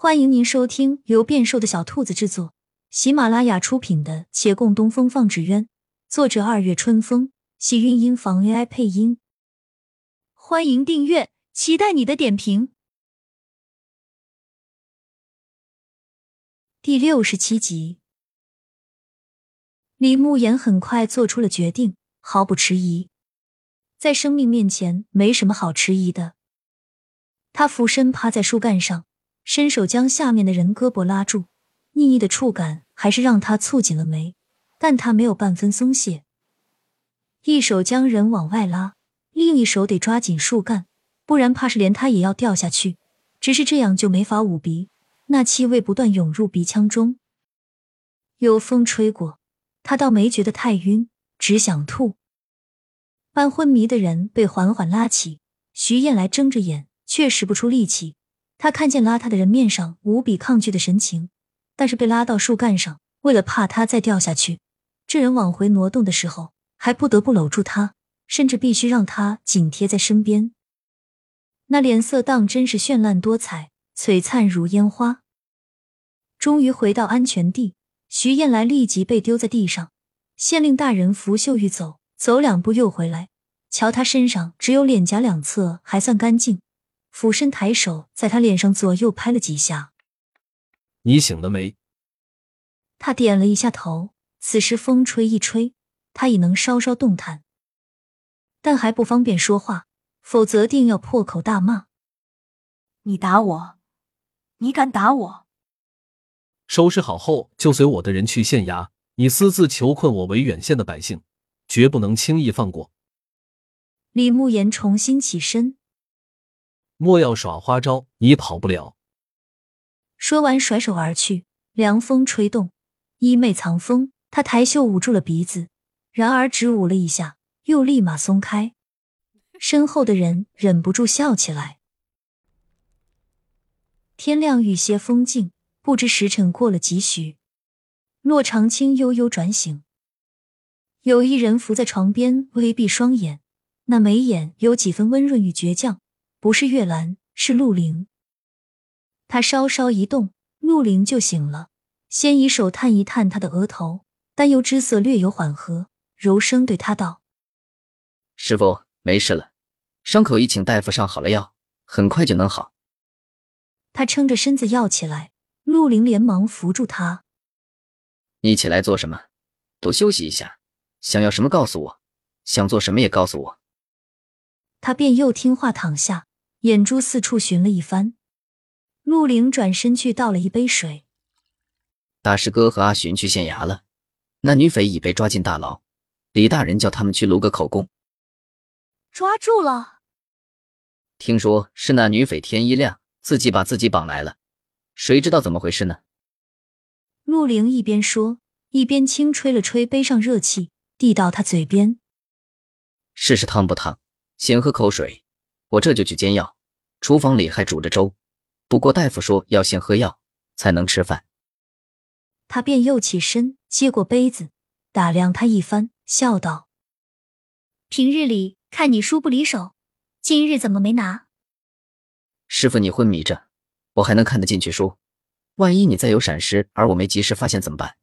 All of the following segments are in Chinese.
欢迎您收听由变瘦的小兔子制作、喜马拉雅出品的《且共东风放纸鸢》，作者二月春风，喜韵音房 AI 配音。欢迎订阅，期待你的点评。第六十七集，李慕言很快做出了决定，毫不迟疑。在生命面前，没什么好迟疑的。他俯身趴在树干上。伸手将下面的人胳膊拉住，腻腻的触感还是让他蹙紧了眉，但他没有半分松懈，一手将人往外拉，另一手得抓紧树干，不然怕是连他也要掉下去。只是这样就没法捂鼻，那气味不断涌入鼻腔中。有风吹过，他倒没觉得太晕，只想吐。半昏迷的人被缓缓拉起，徐燕来睁着眼，却使不出力气。他看见拉他的人面上无比抗拒的神情，但是被拉到树干上，为了怕他再掉下去，这人往回挪动的时候还不得不搂住他，甚至必须让他紧贴在身边。那脸色当真是绚烂多彩，璀璨如烟花。终于回到安全地，徐燕来立即被丢在地上。县令大人拂袖欲走，走两步又回来，瞧他身上只有脸颊两侧还算干净。俯身抬手，在他脸上左右拍了几下。你醒了没？他点了一下头。此时风吹一吹，他已能稍稍动弹，但还不方便说话，否则定要破口大骂。你打我！你敢打我！收拾好后，就随我的人去县衙。你私自囚困我为远县的百姓，绝不能轻易放过。李慕言重新起身。莫要耍花招，你跑不了。说完，甩手而去。凉风吹动，衣袂藏风，他抬袖捂住了鼻子，然而只捂了一下，又立马松开。身后的人忍不住笑起来。天亮愈些风静，不知时辰过了几许，骆长青悠悠转醒，有一人伏在床边，微闭双眼，那眉眼有几分温润与倔强。不是月兰，是陆凌。他稍稍一动，陆凌就醒了，先以手探一探他的额头，担忧之色略有缓和，柔声对他道：“师傅，没事了，伤口已请大夫上好了药，很快就能好。”他撑着身子要起来，陆凌连忙扶住他：“你起来做什么？多休息一下。想要什么告诉我，想做什么也告诉我。”他便又听话躺下。眼珠四处寻了一番，陆凌转身去倒了一杯水。大师哥和阿寻去县衙了，那女匪已被抓进大牢。李大人叫他们去录个口供。抓住了？听说是那女匪天一亮自己把自己绑来了，谁知道怎么回事呢？陆凌一边说，一边轻吹了吹杯上热气，递到他嘴边。试试烫不烫？先喝口水。我这就去煎药，厨房里还煮着粥。不过大夫说要先喝药才能吃饭。他便又起身接过杯子，打量他一番，笑道：“平日里看你书不离手，今日怎么没拿？”师傅，你昏迷着，我还能看得进去书。万一你再有闪失，而我没及时发现怎么办？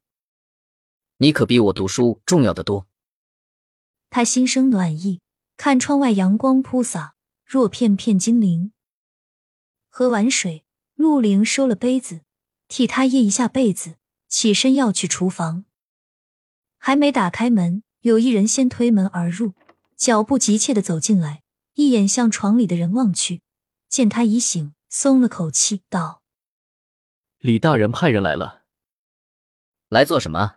你可比我读书重要的多。他心生暖意，看窗外阳光铺洒。若片片精灵。喝完水，陆凌收了杯子，替他掖一下被子，起身要去厨房。还没打开门，有一人先推门而入，脚步急切的走进来，一眼向床里的人望去，见他已醒，松了口气，道：“李大人派人来了，来做什么？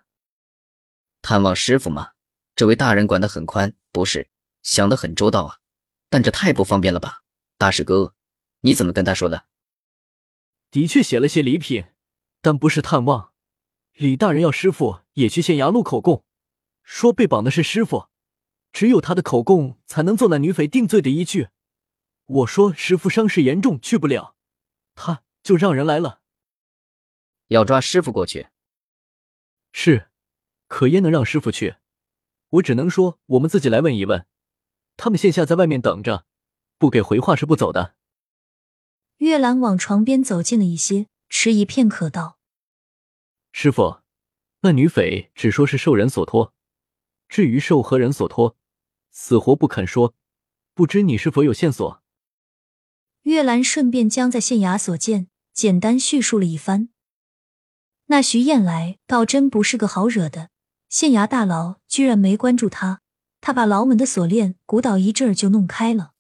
探望师傅吗？这位大人管得很宽，不是想得很周到啊。”但这太不方便了吧，大师哥，你怎么跟他说的？的确写了些礼品，但不是探望。李大人要师傅也去县衙录口供，说被绑的是师傅，只有他的口供才能做那女匪定罪的依据。我说师傅伤势严重，去不了，他就让人来了，要抓师傅过去。是，可焉能让师傅去？我只能说我们自己来问一问。他们现下在外面等着，不给回话是不走的。月兰往床边走近了一些，迟疑片刻道：“师傅，那女匪只说是受人所托，至于受何人所托，死活不肯说。不知你是否有线索？”月兰顺便将在县衙所见简单叙述了一番。那徐燕来倒真不是个好惹的，县衙大牢居然没关注他，他把牢门的锁链鼓捣一阵儿就弄开了。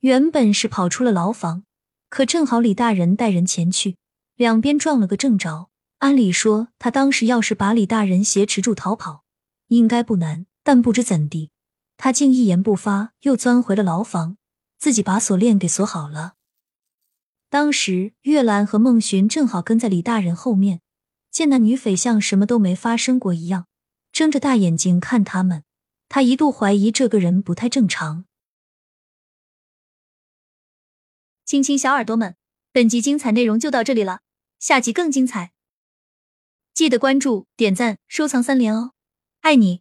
原本是跑出了牢房，可正好李大人带人前去，两边撞了个正着。按理说，他当时要是把李大人挟持住逃跑，应该不难。但不知怎地，他竟一言不发，又钻回了牢房，自己把锁链给锁好了。当时，月兰和孟寻正好跟在李大人后面，见那女匪像什么都没发生过一样，睁着大眼睛看他们。他一度怀疑这个人不太正常。亲亲小耳朵们，本集精彩内容就到这里了，下集更精彩，记得关注、点赞、收藏三连哦，爱你！